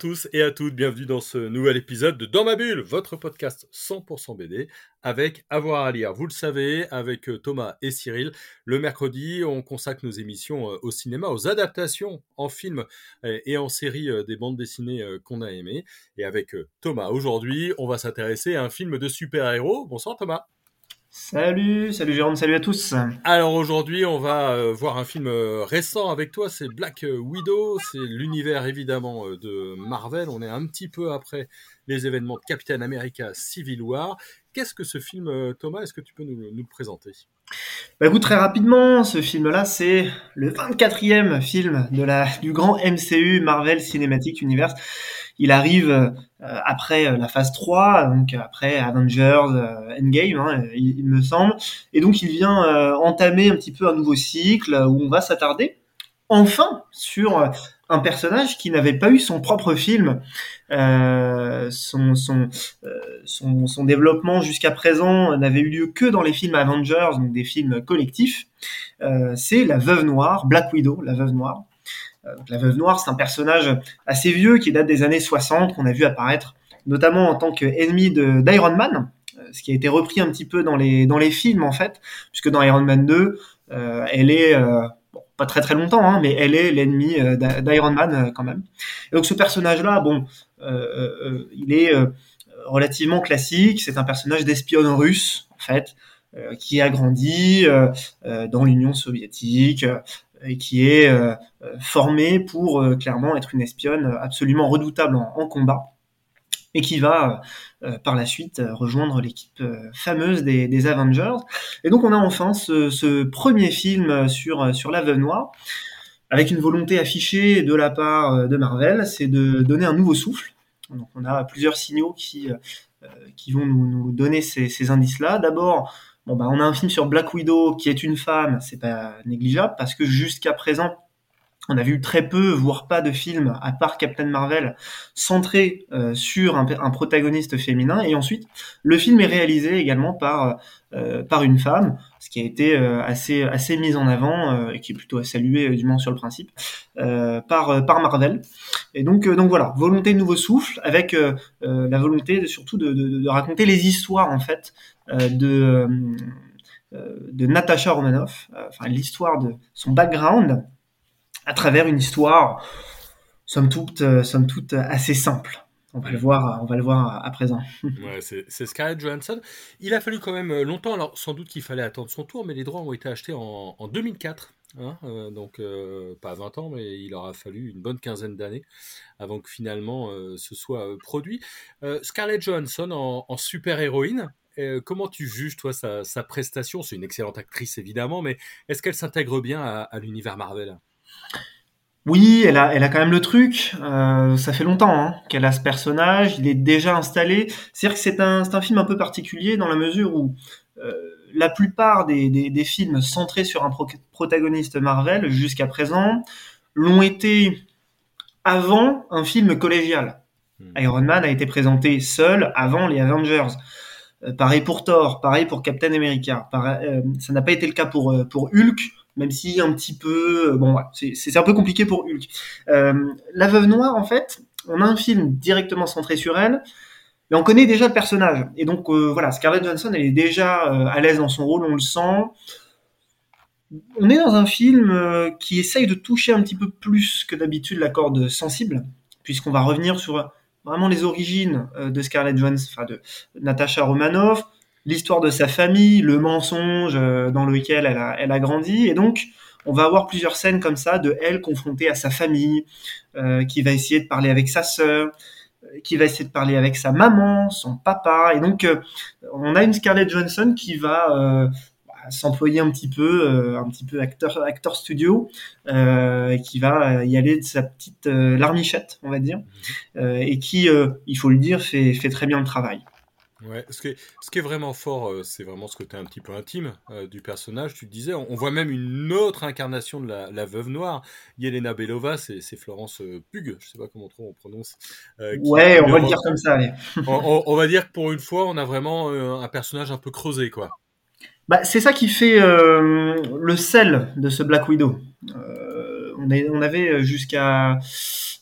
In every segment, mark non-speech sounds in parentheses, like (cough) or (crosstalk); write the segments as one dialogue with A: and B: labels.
A: Tous et à toutes, bienvenue dans ce nouvel épisode de Dans ma bulle, votre podcast 100% BD avec Avoir à lire. Vous le savez, avec euh, Thomas et Cyril, le mercredi, on consacre nos émissions euh, au cinéma, aux adaptations en film euh, et en série des bandes dessinées qu'on a aimées. Et avec Thomas, aujourd'hui, on va s'intéresser à un film de super-héros. Bonsoir Thomas.
B: Salut, salut Jérôme, salut à tous.
A: Alors aujourd'hui, on va euh, voir un film euh, récent avec toi, c'est Black Widow, c'est l'univers évidemment euh, de Marvel, on est un petit peu après les événements de Captain America Civil War. Qu'est-ce que ce film, Thomas Est-ce que tu peux nous, le présenter?
B: Bah écoute, très rapidement, ce film-là, c'est le 24e film de la, du grand MCU Marvel Cinematic Universe. Il arrive euh, après euh, la phase 3, donc après Avengers euh, Endgame, hein, il, me semble. Et donc il vient entamer un petit peu un nouveau cycle où on va s'attarder enfin sur un personnage qui n'avait pas eu son propre film. son, développement jusqu'à présent n'avait eu lieu que dans les films Avengers, donc des films collectifs. c'est la Veuve Noire, Black Widow, la Veuve Noire. Euh, la Veuve Noire, c'est un personnage assez vieux qui date des années 60, qu'on a vu apparaître notamment en tant qu'ennemi d'Iron Man, euh, ce qui a été repris un petit peu dans les, dans les films en fait, puisque dans Iron Man 2, euh, elle est, pas très très longtemps, hein, mais elle est l'ennemi d'Iron Man quand même. Et donc ce personnage-là, bon, il est relativement classique, c'est un personnage d'espionne russe en fait, qui a grandi dans l'Union soviétique, et qui est euh, euh, formée pour euh, clairement être une espionne absolument redoutable en, combat et qui va par la suite rejoindre l'équipe fameuse des, Avengers. Et donc on a enfin ce, premier film sur, sur la Veuve Noire, avec une volonté affichée de la part de Marvel, c'est de donner un nouveau souffle. Donc on a plusieurs signaux qui, qui vont nous, nous donner ces indices-là. D'abord, Bon, bah, on a un film sur Black Widow qui est une femme, c'est pas négligeable parce que jusqu'à présent, on a vu très peu, voire pas de films, à part Captain Marvel, centré euh, sur un, protagoniste féminin. Et ensuite, le film est réalisé également par euh, par une femme, ce qui a été euh, assez assez mis en avant et qui est plutôt à saluer du moins sur le principe par par Marvel. Et donc donc voilà, volonté de nouveau souffle avec la volonté surtout de, raconter les histoires en fait de de Natasha Romanoff, enfin l'histoire de son background à travers une histoire, somme toute, euh, somme toute assez simple. On va, le voir, on va le voir à présent. (laughs)
A: C'est Scarlett Johansson. Il a fallu quand même euh, longtemps, alors sans doute qu'il fallait attendre son tour, mais les droits ont été achetés en, 2004. Hein, euh, donc pas 20 ans, mais il aura fallu une bonne quinzaine d'années avant que finalement ce soit produit. Scarlett Johansson en, super-héroïne, comment tu juges toi sa, prestation? C'est une excellente actrice évidemment, mais est-ce qu'elle s'intègre bien à l'univers Marvel?
B: Oui, elle a, elle a quand même le truc. Euh, ça fait longtemps hein, qu'elle a ce personnage. Il est déjà installé. C'est-à-dire que c'est un, un film un peu particulier dans la mesure où euh, la plupart des, des, films centrés sur un protagoniste Marvel jusqu'à présent l'ont été avant un film collégial. Hmm. Iron Man a été présenté seul avant les Avengers. Euh, pareil pour Thor, pareil pour Captain America. ça n'a pas été le cas pour, pour Hulk même si un petit peu, euh, bon, c'est un peu compliqué pour Hulk. Euh, la Veuve Noire, en fait, on a un film directement centré sur elle, mais on connaît déjà le personnage. Et donc, euh, voilà, Scarlett Johansson, elle est déjà à l'aise dans son rôle, on le sent. On est dans un film qui essaye de toucher un petit peu plus que d'habitude la corde sensible, puisqu'on va revenir sur vraiment les origines de Scarlett Johansson, enfin de Natasha Romanoff, l'histoire de sa famille, le mensonge euh, dans lequel elle a, elle a grandi. Et donc, on va avoir plusieurs scènes comme ça de elle confrontée à sa famille, euh, qui va essayer de parler avec sa sœur, euh, qui va essayer de parler avec sa maman, son papa. Et donc, on a une Scarlett Johansson qui va s'employer un petit peu, un petit peu acteur, acteur studio, qui va y aller de sa petite larmichette, on va dire, et qui, il faut le dire, fait, fait très bien le travail.
A: Ouais, ce qui est, ce qui est vraiment fort, euh, c'est vraiment ce côté un petit peu intime euh, du personnage. Tu disais, on, on voit même une autre incarnation de la, la veuve noire. Yelena Belova, c'est Florence euh, Pugh, je sais pas comment trop on prononce. euh,
B: Ouais, on va le
A: re-
B: dire comme ça, allez.
A: on, on- on va dire que pour une fois, on a vraiment euh, un personnage un peu creusé, quoi.
B: Bah, c'est ça qui fait euh, le sel de ce Black Widow. Euh, on, avait jusqu'à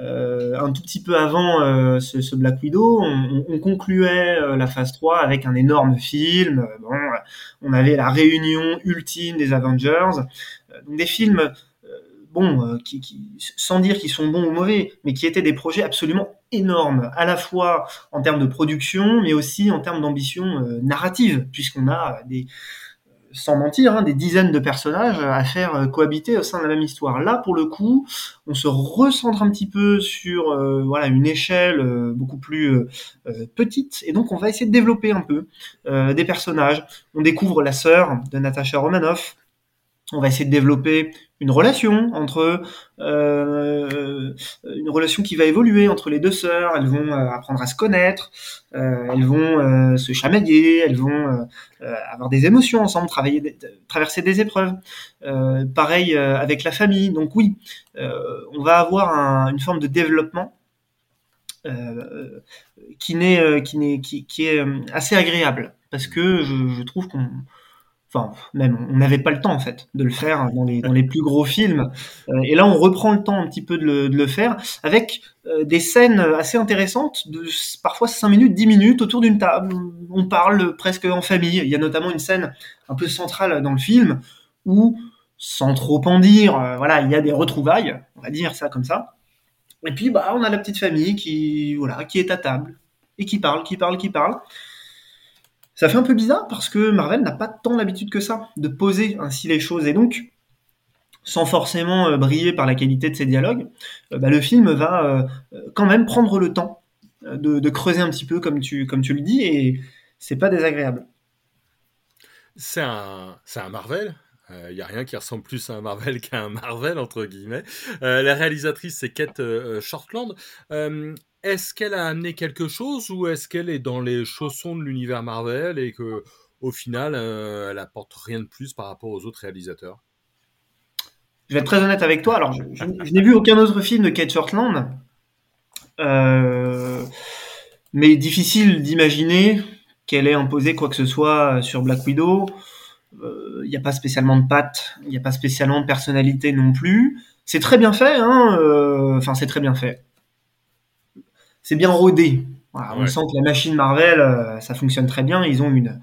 B: euh, un tout petit peu avant euh, ce, ce Black Widow, on, on concluait euh, la phase 3 avec un énorme film. Bon, on avait la réunion ultime des Avengers. Euh, donc des films, bon, euh, qui, qui, sans dire qu'ils sont bons ou mauvais, mais qui étaient des projets absolument énormes, à la fois en termes de production, mais aussi en termes d'ambition euh, narrative, puisqu'on a des sans mentir, hein, des dizaines de personnages à faire euh, cohabiter au sein de la même histoire. Là, pour le coup, on se recentre un petit peu sur euh, voilà une échelle euh, beaucoup plus euh, euh, petite, et donc on va essayer de développer un peu euh, des personnages. On découvre la sœur de Natasha Romanoff. On va essayer de développer une relation entre euh, une relation qui va évoluer entre les deux sœurs. Elles vont euh, apprendre à se connaître, euh, elles vont se chamailler, elles vont avoir des émotions ensemble, travailler, traverser des épreuves. Pareil avec la famille. Donc oui, on va avoir un- une forme de développement qui est assez agréable parce que je trouve qu'on Enfin, même, on n'avait pas le temps en fait de le faire dans les, plus gros films. Euh, et là, on reprend le temps un petit peu de le, faire avec euh, des scènes assez intéressantes, de parfois 5 minutes, 10 minutes autour d'une table. On parle presque en famille. Il y a notamment une scène un peu centrale dans le film où, sans trop en dire, euh, voilà, il y a des retrouvailles, on va dire ça comme ça. Et puis, bah, on a la petite famille qui, voilà, qui est à table et qui parle, qui parle, qui parle. Ça fait un peu bizarre parce que Marvel n'a pas tant l'habitude que ça de poser ainsi les choses et donc sans forcément euh, briller par la qualité de ses dialogues, euh, bah, le film va euh, quand même prendre le temps de, creuser un petit peu comme tu, comme tu le dis et c'est pas désagréable.
A: C'est un, un Marvel. Il n'y a rien qui ressemble plus à un Marvel (laughs) qu'à un Marvel, entre guillemets. La réalisatrice, c'est Kate Shortland. Euh, est-ce qu'elle a amené quelque chose ou est-ce qu'elle est dans les chaussons de l'univers Marvel et que au final, euh, elle apporte rien de plus par rapport aux autres réalisateurs?
B: Je vais être très honnête avec toi. Alors, je, n'ai vu aucun autre film de Kate Shortland, Euh, mais difficile d'imaginer qu'elle ait imposé quoi que ce soit sur Black Widow. Il n'y a pas spécialement de patte, il n'y a pas spécialement de personnalité non plus. C'est très bien fait, hein. euh, Enfin, c'est très bien fait. C'est bien rodé. Voilà, On sent que la machine Marvel, euh, ça fonctionne très bien. Ils ont une,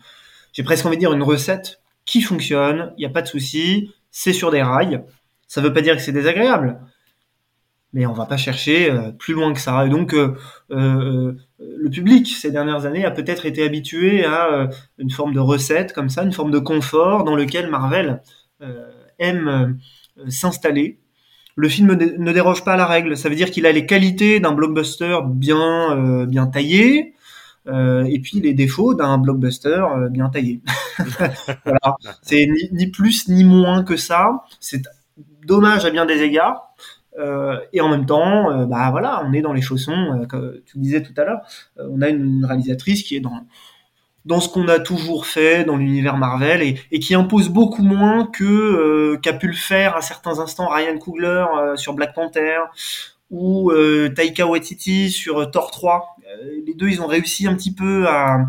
B: j'ai presque envie de dire une recette qui fonctionne. Il n'y a pas de souci. C'est sur des rails. Ça veut pas dire que c'est désagréable, mais on va pas chercher euh, plus loin que ça. Et donc, euh, euh, le public ces dernières années a peut-être été habitué à euh, une forme de recette comme ça, une forme de confort dans lequel Marvel aime s'installer. Le film ne, déroge pas à la règle. Ça veut dire qu'il a les qualités d'un blockbuster bien euh, bien taillé. euh, et puis les défauts d'un blockbuster euh, bien taillé. (laughs) voilà. C'est ni, plus ni moins que ça. C'est dommage à bien des égards. Euh, et en même temps, euh, bah voilà, on est dans les chaussons, comme tu disais tout à l'heure. On a une réalisatrice qui est dans dans ce qu'on a toujours fait dans l'univers Marvel et, et qui impose beaucoup moins que euh, qu'a pu le faire à certains instants Ryan Coogler euh, sur Black Panther ou euh, Taika Waititi sur Thor 3. Euh, les deux, ils ont réussi un petit peu à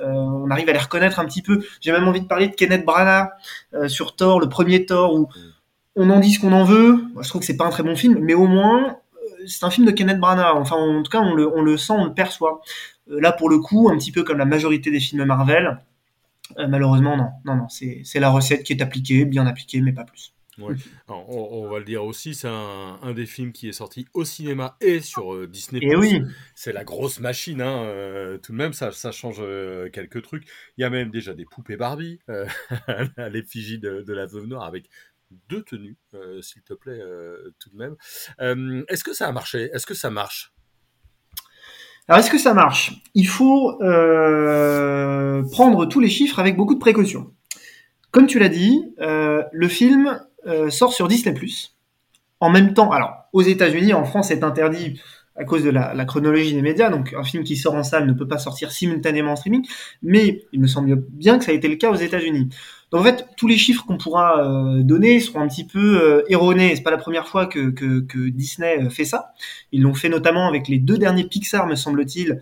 B: on arrive à les reconnaître un petit peu. J'ai même envie de parler de Kenneth Branagh sur Thor, le premier Thor, où on en dit ce qu'on en veut. Moi, je trouve que c'est pas un très bon film, mais au moins c'est un film de Kenneth Branagh. Enfin, en tout cas, on le, on le sent, on le perçoit. Euh, là, pour le coup, un petit peu comme la majorité des films Marvel, euh, malheureusement, non, non, non, c'est c'est la recette qui est appliquée, bien appliquée, mais pas plus.
A: Ouais. Alors, on, on va le dire aussi, c'est un, un des films qui est sorti au cinéma et sur euh, Disney+.
B: Et oui,
A: C'est la grosse machine, hein, euh, tout de même, ça, ça change euh, quelques trucs. Il y a même déjà des poupées Barbie euh, à (laughs) l'effigie de, de la veuve noire avec deux tenues, euh, s'il te plaît, euh, tout de même. Euh, Est-ce que ça a marché? Est-ce que ça marche?
B: Alors, est-ce que ça marche? Il faut euh, prendre tous les chiffres avec beaucoup de précaution. Comme tu l'as dit, euh, le film euh, sort sur Disney+. En même temps, alors aux États-Unis, en France, c'est interdit à cause de la, chronologie des médias. Donc, un film qui sort en salle ne peut pas sortir simultanément en streaming, mais il me semble bien que ça a été le cas aux États-Unis. Donc, en fait, tous les chiffres qu'on pourra euh, donner seront un petit peu euh, erronés. C'est pas la première fois que, que, que Disney euh, fait ça. Ils l'ont fait notamment avec les deux derniers Pixar, me semble-t-il,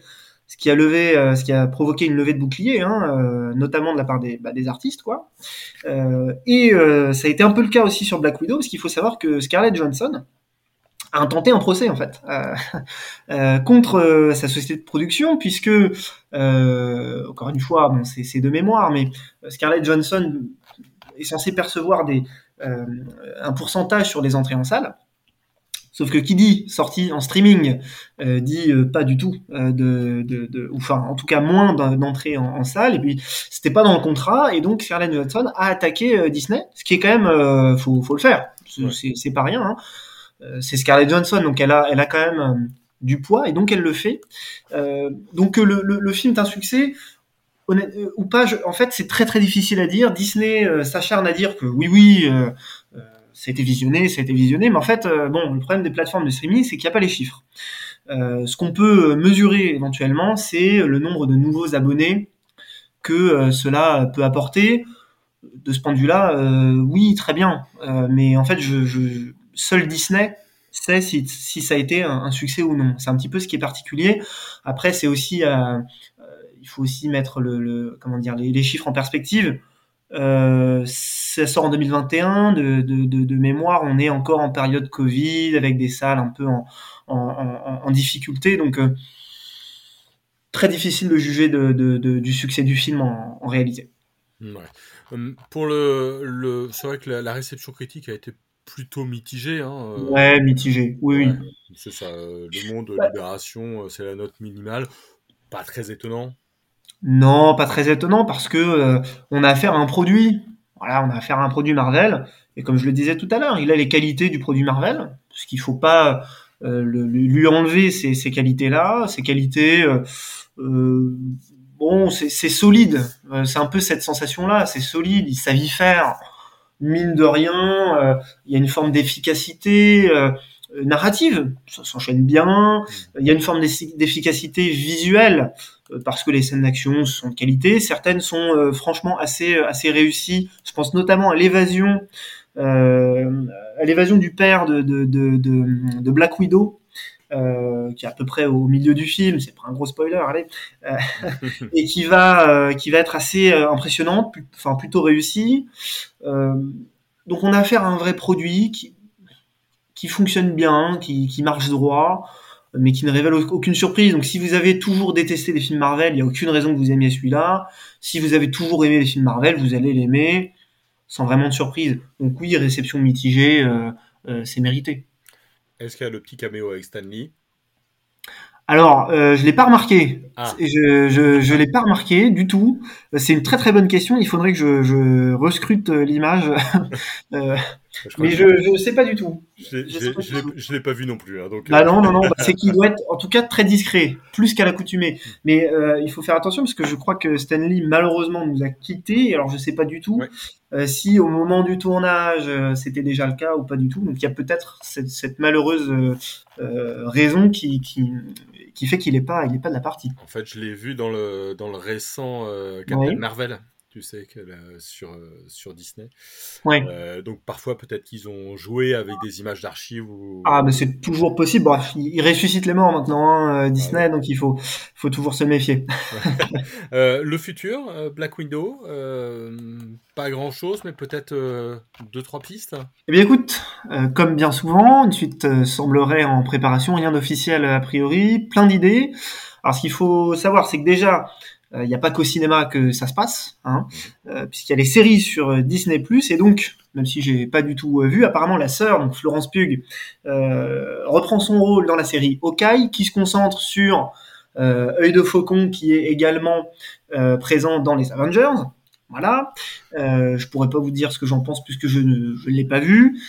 B: ce qui a levé, euh, ce qui a provoqué une levée de bouclier, hein, euh, notamment de la part des, bah, des artistes, quoi. Euh, et ça a été un peu le cas aussi sur Black Widow, parce qu'il faut savoir que Scarlett Johansson a intenté un procès en fait (laughs) contre sa société de production, puisque encore une fois, bon, c'est de mémoire, mais Scarlett Johansson est censé percevoir des un pourcentage sur les entrées en salle. Sauf que qui dit sortie en streaming euh, dit euh, pas du tout euh, de, de, de, enfin en tout cas moins d'entrée en, en, salle. Et puis c'était pas dans le contrat et donc Scarlett Johansson a attaqué Disney, ce qui est quand même faut, faut le faire. C'est pas rien. Hein. C'est Scarlett Johansson donc elle a elle a quand même du poids et donc elle le fait. donc le, le, film est un succès. ou pas, en fait, c'est très très difficile à dire. Disney s'acharne à dire que oui, oui, ça a été visionné, ça a été visionné, mais en fait, euh, bon, le problème des plateformes de streaming, c'est qu'il n'y a pas les chiffres. Euh, ce qu'on peut mesurer éventuellement, c'est le nombre de nouveaux abonnés que euh, cela peut apporter. De ce point de vue-là, euh, oui, très bien. mais en fait, je, seul Disney sait si, ça a été un, succès ou non. C'est un petit peu ce qui est particulier. Après, c'est aussi, il faut aussi mettre le, comment dire, les, chiffres en perspective. Euh, ça sort en 2021. De, mémoire, on est encore en période Covid avec des salles un peu en, difficulté. Donc, euh, très difficile de juger du succès du film en, réalité.
A: Hum, pour le, c'est vrai que la, réception critique a été plutôt mitigée. Hein,
B: euh... Ouais, mitigée. Oui,
A: ouais, oui. C'est ça. Euh, le Monde, ouais. Libération, euh, c'est la note minimale. Pas très étonnant.
B: Non, pas très étonnant parce que euh, on a affaire à un produit. Voilà, on a affaire à un produit Marvel et comme je le disais tout à l'heure, il a les qualités du produit Marvel, parce qu'il faut pas euh, le, lui enlever ces, ces qualités-là, ces qualités. Euh, euh bon, c'est solide. Euh, c'est un peu cette sensation-là. C'est solide. Il savait faire. Mine de rien, il y a une forme d'efficacité narrative, ça s'enchaîne bien. Il y a une forme d'efficacité visuelle euh, parce que les scènes d'action sont de qualité. Certaines sont euh, franchement assez euh, assez réussies. Je pense notamment à l'évasion euh, à l'évasion du père de, de, de, de, de Black Widow. Euh, qui est à peu près au milieu du film, c'est pas un gros spoiler, allez, (laughs) euh, et qui va qui va être assez impressionnante, enfin plutôt réussie. donc on a affaire à un vrai produit qui qui fonctionne bien, qui, qui marche droit, mais qui ne révèle aucune surprise. Donc si vous avez toujours détesté les films Marvel, il n'y a aucune raison que vous aimiez celui-là. Si vous avez toujours aimé les films Marvel, vous allez l'aimer sans vraiment de surprise. Donc oui, réception mitigée, euh, euh, c'est mérité.
A: Est-ce qu'il y a le petit caméo avec Stanley?
B: Alors, euh, je l'ai pas remarqué. Ah. Je, je, je l'ai pas remarqué du tout. C'est une très très bonne question. Il faudrait que je, je rescrute l'image. (laughs) euh, mais je ne sais pas du tout.
A: Je ne l'ai pas vu non plus. Hein, donc,
B: bah non, non, non. (laughs) Bah, c'est qu'il doit être en tout cas très discret, plus qu'à l'accoutumée. Mais euh, il faut faire attention parce que je crois que Stanley malheureusement nous a quittés. Alors je ne sais pas du tout ouais. euh, si au moment du tournage euh, c'était déjà le cas ou pas du tout. Donc il y a peut-être cette, cette, malheureuse euh, raison qui, qui, qui fait qu'il n'est pas, il est pas de la partie.
A: En fait, je l'ai vu dans le, dans le récent Captain ouais. Marvel tu sais, que, là, sur, euh, sur Disney.
B: Ouais.
A: Euh, donc parfois, peut-être qu'ils ont joué avec des images d'archives. Ou...
B: Ah, mais c'est toujours possible. Bon, ils ressuscitent les morts maintenant, hein, Disney, ah, ouais. donc il faut, faut toujours se méfier. (laughs)
A: euh, le futur, Black Widow, pas grand-chose, mais peut-être deux, trois pistes
B: Eh bien écoute, comme bien souvent, une suite semblerait en préparation, rien d'officiel a priori, plein d'idées. Alors ce qu'il faut savoir, c'est que déjà, il euh, n'y a pas qu'au cinéma que ça se passe, hein, euh, puisqu'il y a les séries sur euh, Disney+, et donc, même si j'ai pas du tout vu, apparemment la sœur, donc Florence Pugh, euh, reprend son rôle dans la série Hawkeye, qui se concentre sur euh, œil de faucon, qui est également euh, présent dans les Avengers. Voilà. Euh, je pourrais pas vous dire ce que j'en pense puisque je ne je l'ai pas vu.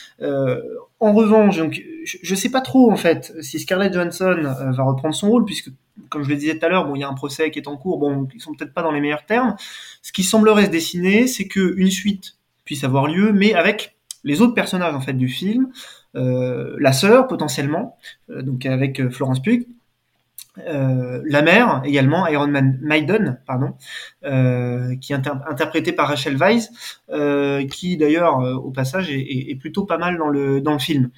B: En revanche, donc, je, je sais pas trop en fait si Scarlett Johansson va reprendre son rôle puisque comme je le disais tout à l'heure, bon, il y a un procès qui est en cours, bon, ils sont peut-être pas dans les meilleurs termes. Ce qui semblerait se dessiner, c'est que une suite puisse avoir lieu, mais avec les autres personnages en fait du film, la sœur potentiellement, donc avec Florence Pugh. la mère également, Iron Man Maiden, pardon, qui est interprétée par Rachel Weisz, qui d'ailleurs au passage est, plutôt pas mal dans le dans le film.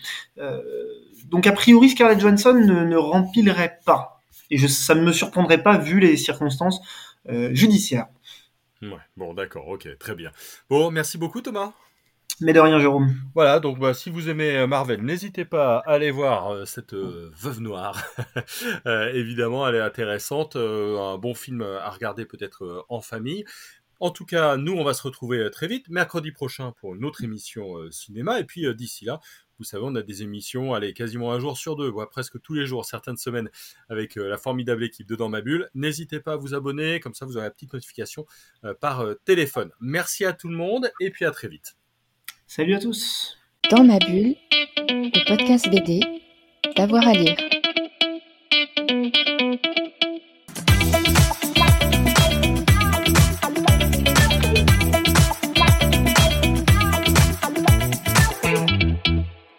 B: donc a priori Scarlett Johansson ne, ne remplirait pas, et je, ça ne me surprendrait pas vu les circonstances judiciaires.
A: Ouais, bon, d'accord, ok, très bien. Bon, merci beaucoup, Thomas.
B: Mais de rien, Jérôme.
A: Voilà, donc bah, si vous aimez euh, Marvel, n'hésitez pas à aller voir euh, cette euh, Veuve Noire. (laughs) évidemment, elle est intéressante. un bon film à regarder peut-être en famille. En tout cas, nous, on va se retrouver très vite, mercredi prochain, pour une autre émission cinéma. Et puis, d'ici là, vous savez, on a des émissions, allez, quasiment un jour sur deux, voire presque tous les jours, certaines semaines, avec euh, la formidable équipe de Dans ma bulle. N'hésitez pas à vous abonner, comme ça vous aurez la petite notification euh, par euh, téléphone. Merci à tout le monde et puis à très vite.
B: Salut à tous.
C: Dans ma bulle, le podcast BD, d'avoir à lire.